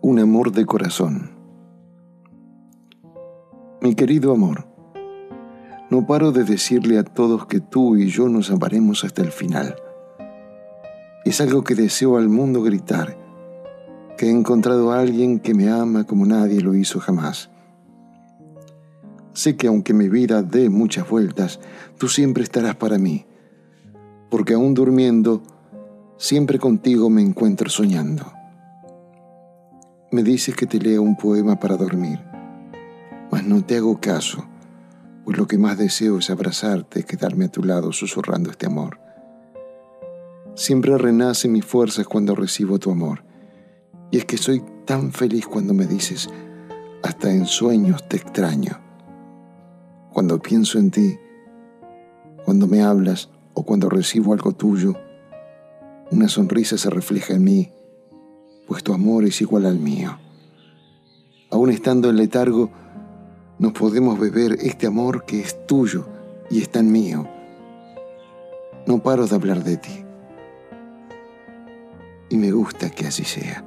Un amor de corazón. Mi querido amor, no paro de decirle a todos que tú y yo nos amaremos hasta el final. Es algo que deseo al mundo gritar, que he encontrado a alguien que me ama como nadie lo hizo jamás. Sé que aunque mi vida dé muchas vueltas, tú siempre estarás para mí, porque aún durmiendo, siempre contigo me encuentro soñando. Me dices que te lea un poema para dormir, mas no te hago caso, pues lo que más deseo es abrazarte quedarme a tu lado susurrando este amor. Siempre renace mis fuerzas cuando recibo tu amor, y es que soy tan feliz cuando me dices, hasta en sueños te extraño. Cuando pienso en ti, cuando me hablas o cuando recibo algo tuyo, una sonrisa se refleja en mí pues tu amor es igual al mío. Aún estando en letargo, nos podemos beber este amor que es tuyo y es tan mío. No paro de hablar de ti. Y me gusta que así sea.